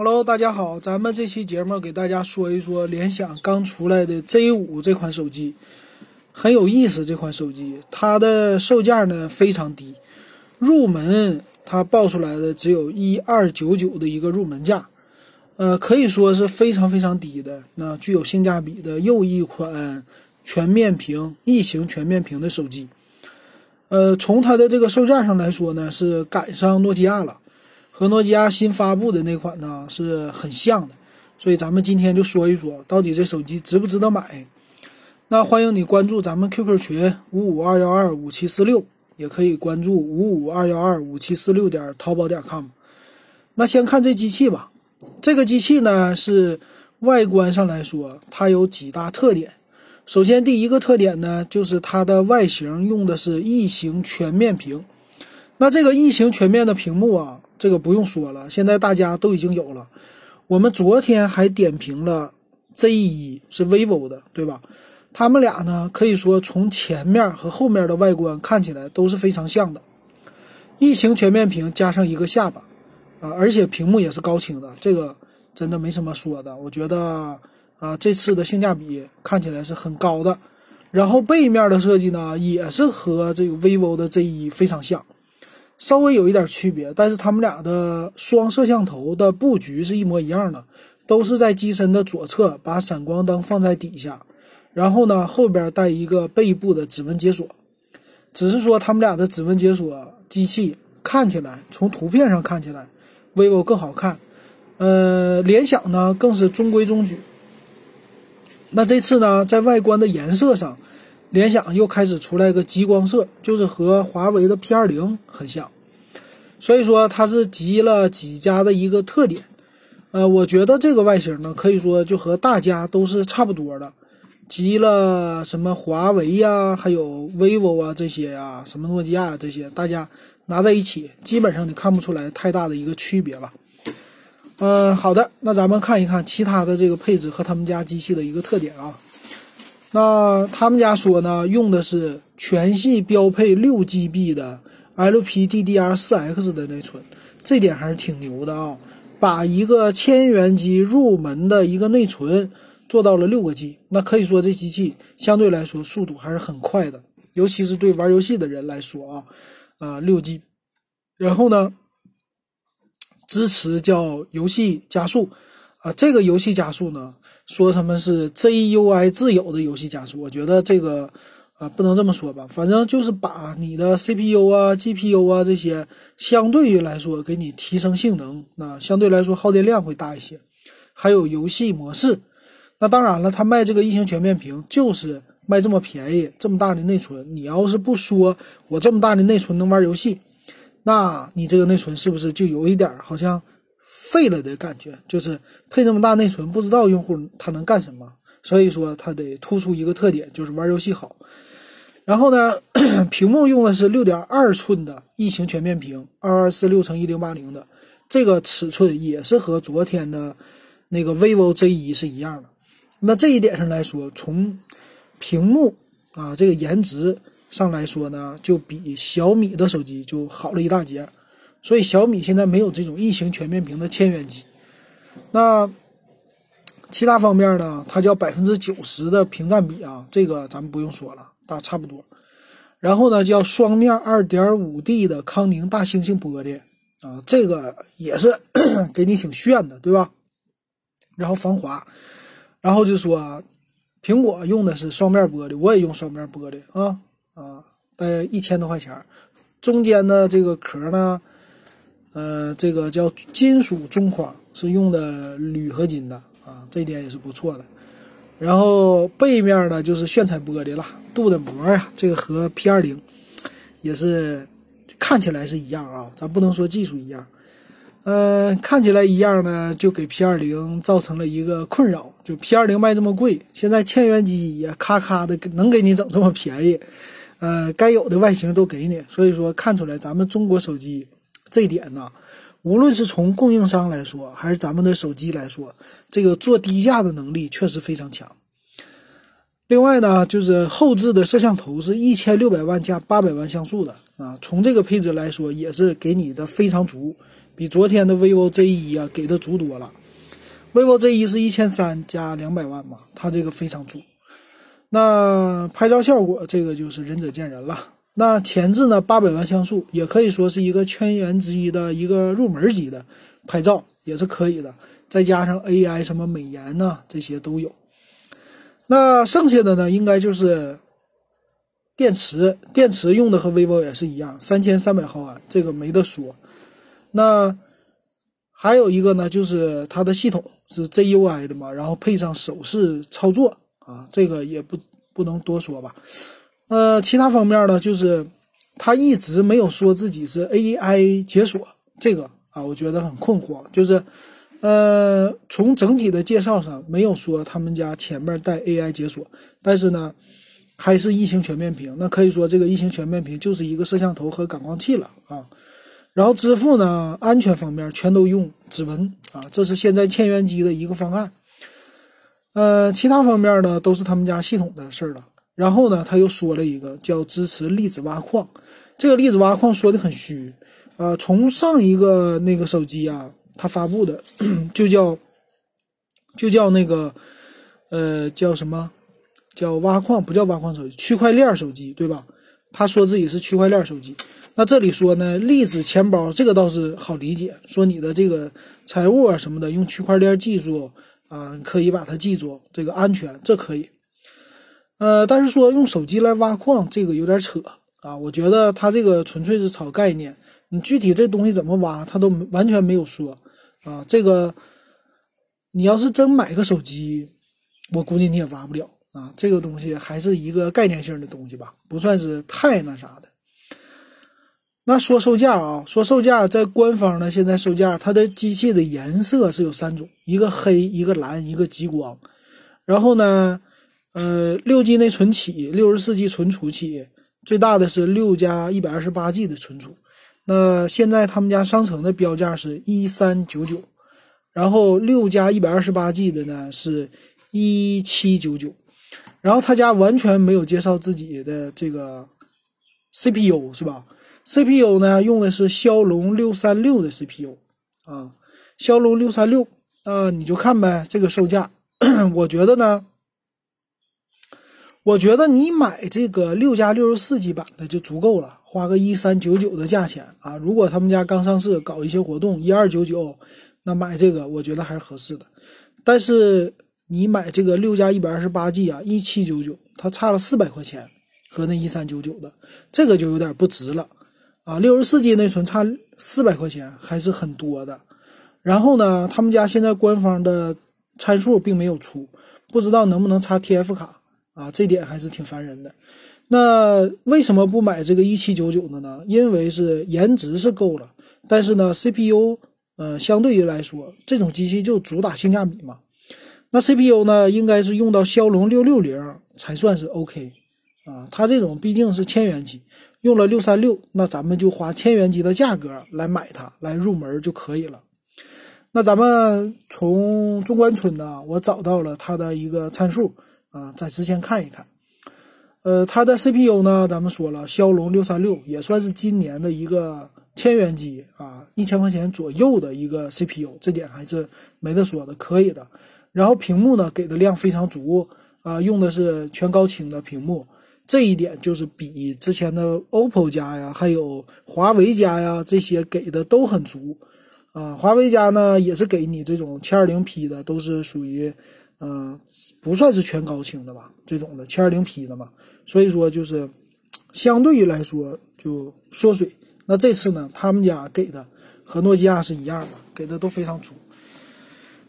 Hello，大家好，咱们这期节目给大家说一说联想刚出来的 Z5 这款手机，很有意思。这款手机它的售价呢非常低，入门它报出来的只有一二九九的一个入门价，呃，可以说是非常非常低的。那具有性价比的又一款全面屏异形全面屏的手机，呃，从它的这个售价上来说呢，是赶上诺基亚了。和诺基亚新发布的那款呢是很像的，所以咱们今天就说一说，到底这手机值不值得买？那欢迎你关注咱们 QQ 群五五二幺二五七四六，也可以关注五五二幺二五七四六点淘宝点 com。那先看这机器吧，这个机器呢是外观上来说，它有几大特点。首先第一个特点呢，就是它的外形用的是异形全面屏。那这个异形全面的屏幕啊。这个不用说了，现在大家都已经有了。我们昨天还点评了 Z1 是 vivo 的，对吧？他们俩呢，可以说从前面和后面的外观看起来都是非常像的。异形全面屏加上一个下巴，啊，而且屏幕也是高清的，这个真的没什么说的。我觉得啊，这次的性价比看起来是很高的。然后背面的设计呢，也是和这个 vivo 的 Z1 非常像。稍微有一点区别，但是他们俩的双摄像头的布局是一模一样的，都是在机身的左侧把闪光灯放在底下，然后呢后边带一个背部的指纹解锁。只是说他们俩的指纹解锁机器看起来，从图片上看起来，vivo 更好看，呃，联想呢更是中规中矩。那这次呢，在外观的颜色上。联想又开始出来个极光色，就是和华为的 P 二零很像，所以说它是集了几家的一个特点。呃，我觉得这个外形呢，可以说就和大家都是差不多的，集了什么华为呀，还有 vivo 啊这些呀，什么诺基亚这些，大家拿在一起，基本上你看不出来太大的一个区别吧。嗯，好的，那咱们看一看其他的这个配置和他们家机器的一个特点啊。那他们家说呢，用的是全系标配六 GB 的 LPDDR4X 的内存，这点还是挺牛的啊！把一个千元机入门的一个内存做到了六个 G，那可以说这机器相对来说速度还是很快的，尤其是对玩游戏的人来说啊，啊六 G，然后呢，支持叫游戏加速，这个游戏加速呢。说他们是 ZUI 自有的游戏加速，我觉得这个啊不能这么说吧，反正就是把你的 CPU 啊、GPU 啊这些相对于来说给你提升性能，那相对来说耗电量会大一些。还有游戏模式，那当然了，他卖这个异形全面屏就是卖这么便宜，这么大的内存，你要是不说我这么大的内存能玩游戏，那你这个内存是不是就有一点好像？废了的感觉，就是配这么大内存，不知道用户他能干什么。所以说，它得突出一个特点，就是玩游戏好。然后呢，屏幕用的是六点二寸的异形全面屏，二二四六乘一零八零的，这个尺寸也是和昨天的那个 vivo Z 一是一样的。那这一点上来说，从屏幕啊这个颜值上来说呢，就比小米的手机就好了一大截。所以小米现在没有这种异形全面屏的千元机，那其他方面呢？它叫百分之九十的屏占比啊，这个咱们不用说了，大差不多。然后呢，叫双面二点五 D 的康宁大猩猩玻璃啊，这个也是 给你挺炫的，对吧？然后防滑，然后就说苹果用的是双面玻璃，我也用双面玻璃啊啊，大概一千多块钱，中间的这个壳呢。呃，这个叫金属中框，是用的铝合金的啊，这点也是不错的。然后背面呢就是炫彩玻璃了，镀的膜呀，这个和 P 二零也是看起来是一样啊，咱不能说技术一样。嗯，看起来一样呢，就给 P 二零造成了一个困扰，就 P 二零卖这么贵，现在千元机也咔咔的能给你整这么便宜，呃，该有的外形都给你，所以说看出来咱们中国手机。这一点呢，无论是从供应商来说，还是咱们的手机来说，这个做低价的能力确实非常强。另外呢，就是后置的摄像头是一千六百万加八百万像素的啊，从这个配置来说，也是给你的非常足，比昨天的 vivo Z1 啊给的足多了。vivo Z1 是一千三加两百万嘛，它这个非常足。那拍照效果这个就是仁者见仁了。那前置呢八百万像素，也可以说是一个千元机的一个入门级的拍照也是可以的。再加上 AI 什么美颜呐这些都有。那剩下的呢，应该就是电池，电池用的和 vivo 也是一样，三千三百毫安，这个没得说。那还有一个呢，就是它的系统是 ZUI 的嘛，然后配上手势操作啊，这个也不不能多说吧。呃，其他方面呢，就是他一直没有说自己是 AI 解锁，这个啊，我觉得很困惑，就是。呃，从整体的介绍上没有说他们家前面带 AI 解锁，但是呢，还是异形全面屏。那可以说这个异形全面屏就是一个摄像头和感光器了啊。然后支付呢，安全方面全都用指纹啊，这是现在千元机的一个方案。呃，其他方面呢都是他们家系统的事儿了。然后呢，他又说了一个叫支持粒子挖矿，这个粒子挖矿说的很虚啊。从上一个那个手机啊。他发布的 就叫，就叫那个，呃，叫什么？叫挖矿，不叫挖矿手机，区块链手机，对吧？他说自己是区块链手机。那这里说呢，粒子钱包这个倒是好理解，说你的这个财务啊什么的，用区块链技术啊，可以把它记住，这个安全，这可以。呃，但是说用手机来挖矿，这个有点扯啊。我觉得他这个纯粹是炒概念，你具体这东西怎么挖，他都完全没有说。啊，这个你要是真买个手机，我估计你也挖不了啊。这个东西还是一个概念性的东西吧，不算是太那啥的。那说售价啊，说售价，在官方呢，现在售价它的机器的颜色是有三种，一个黑，一个蓝，一个极光。然后呢，呃，六 G 内存起，六十四 G 存储起，最大的是六加一百二十八 G 的存储。那现在他们家商城的标价是一三九九，然后六加一百二十八 G 的呢是一七九九，然后他家完全没有介绍自己的这个 CPU 是吧？CPU 呢用的是骁龙六三六的 CPU 啊，骁龙六三六，那你就看呗，这个售价，我觉得呢，我觉得你买这个六加六十四 G 版的就足够了。花个一三九九的价钱啊！如果他们家刚上市搞一些活动，一二九九，那买这个我觉得还是合适的。但是你买这个六加一百二十八 G 啊，一七九九，它差了四百块钱，和那一三九九的这个就有点不值了啊！六十四 G 内存差四百块钱还是很多的。然后呢，他们家现在官方的参数并没有出，不知道能不能插 TF 卡啊？这点还是挺烦人的。那为什么不买这个一七九九的呢？因为是颜值是够了，但是呢，CPU，呃，相对于来说，这种机器就主打性价比嘛。那 CPU 呢，应该是用到骁龙六六零才算是 OK，啊，它这种毕竟是千元机，用了六三六，那咱们就花千元机的价格来买它，来入门就可以了。那咱们从中关村呢，我找到了它的一个参数，啊，在之前看一看。呃，它的 CPU 呢，咱们说了，骁龙六三六也算是今年的一个千元机啊，一千块钱左右的一个 CPU，这点还是没得说的，可以的。然后屏幕呢，给的量非常足啊，用的是全高清的屏幕，这一点就是比之前的 OPPO 家呀，还有华为家呀这些给的都很足啊。华为家呢，也是给你这种 720P 的，都是属于。嗯，不算是全高清的吧，这种的七二零 P 的嘛，所以说就是相对于来说就缩水。那这次呢，他们家给的和诺基亚是一样的，给的都非常足。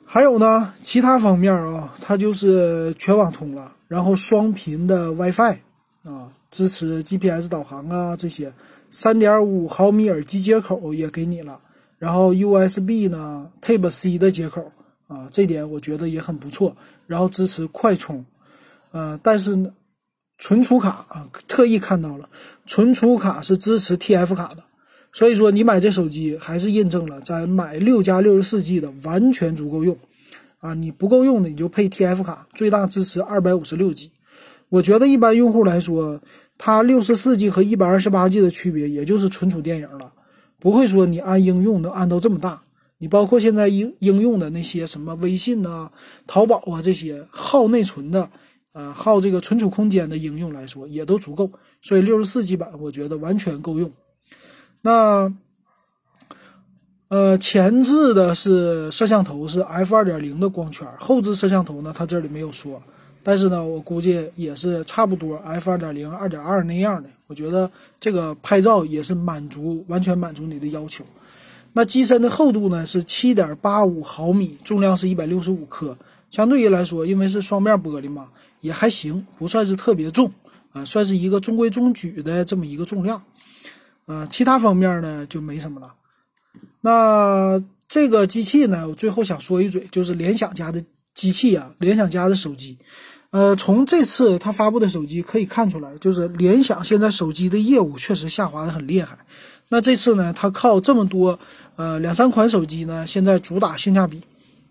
还有呢，其他方面啊，它就是全网通了，然后双频的 WiFi 啊，支持 GPS 导航啊这些，三点五毫米耳机接口也给你了，然后 USB 呢 Type C 的接口。啊，这点我觉得也很不错。然后支持快充，呃，但是呢，存储卡啊，特意看到了，存储卡是支持 TF 卡的。所以说，你买这手机还是印证了咱买六加六十四 G 的完全足够用。啊，你不够用的你就配 TF 卡，最大支持二百五十六 G。我觉得一般用户来说，它六十四 G 和一百二十八 G 的区别，也就是存储电影了。不会说你按应用能按到这么大。你包括现在应应用的那些什么微信呐、淘宝啊这些耗内存的，呃，耗这个存储空间的应用来说，也都足够。所以六十四 G 版我觉得完全够用。那，呃，前置的是摄像头是 f 二点零的光圈，后置摄像头呢，它这里没有说。但是呢，我估计也是差不多 f 二点零、二点二那样的。我觉得这个拍照也是满足完全满足你的要求。那机身的厚度呢是七点八五毫米，重量是一百六十五克。相对于来说，因为是双面玻璃嘛，也还行，不算是特别重啊，算是一个中规中矩的这么一个重量。啊，其他方面呢就没什么了。那这个机器呢，我最后想说一嘴，就是联想家的机器啊，联想家的手机。呃，从这次它发布的手机可以看出来，就是联想现在手机的业务确实下滑的很厉害。那这次呢，它靠这么多，呃，两三款手机呢，现在主打性价比，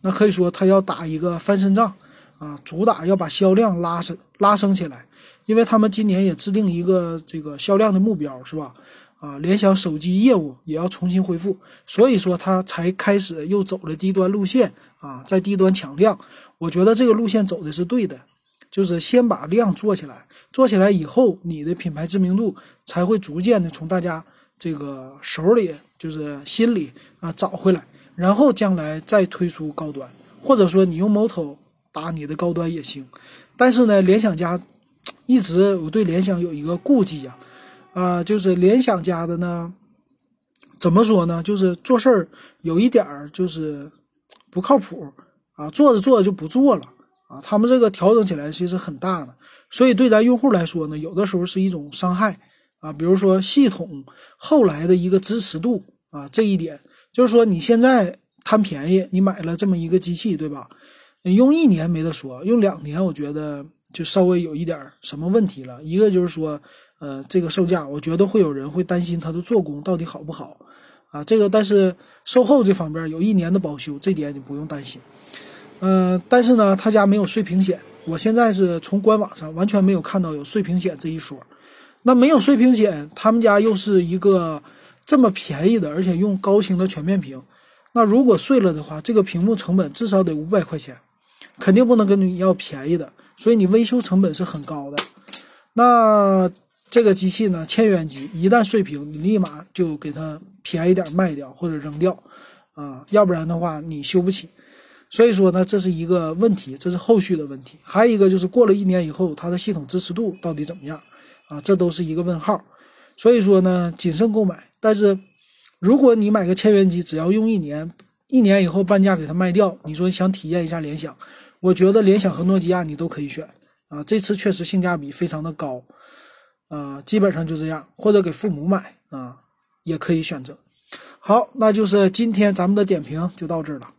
那可以说它要打一个翻身仗啊，主打要把销量拉升拉升起来，因为他们今年也制定一个这个销量的目标，是吧？啊，联想手机业务也要重新恢复，所以说它才开始又走了低端路线啊，在低端抢量，我觉得这个路线走的是对的。就是先把量做起来，做起来以后，你的品牌知名度才会逐渐的从大家这个手里，就是心里啊找回来，然后将来再推出高端，或者说你用 Moto 打你的高端也行。但是呢，联想家一直我对联想有一个顾忌呀，啊，就是联想家的呢，怎么说呢？就是做事儿有一点儿就是不靠谱啊，做着做着就不做了。啊，他们这个调整起来其实很大的，所以对咱用户来说呢，有的时候是一种伤害啊。比如说系统后来的一个支持度啊，这一点就是说你现在贪便宜，你买了这么一个机器，对吧？你用一年没得说，用两年我觉得就稍微有一点什么问题了。一个就是说，呃，这个售价，我觉得会有人会担心它的做工到底好不好啊。这个但是售后这方面有一年的保修，这点你不用担心。嗯，但是呢，他家没有碎屏险。我现在是从官网上完全没有看到有碎屏险这一说。那没有碎屏险，他们家又是一个这么便宜的，而且用高清的全面屏。那如果碎了的话，这个屏幕成本至少得五百块钱，肯定不能跟你要便宜的。所以你维修成本是很高的。那这个机器呢，千元机，一旦碎屏，你立马就给它便宜点卖掉或者扔掉啊，要不然的话你修不起。所以说呢，这是一个问题，这是后续的问题。还有一个就是过了一年以后，它的系统支持度到底怎么样啊？这都是一个问号。所以说呢，谨慎购买。但是，如果你买个千元机，只要用一年，一年以后半价给它卖掉，你说想体验一下联想，我觉得联想和诺基亚你都可以选啊。这次确实性价比非常的高啊，基本上就这样，或者给父母买啊，也可以选择。好，那就是今天咱们的点评就到这儿了。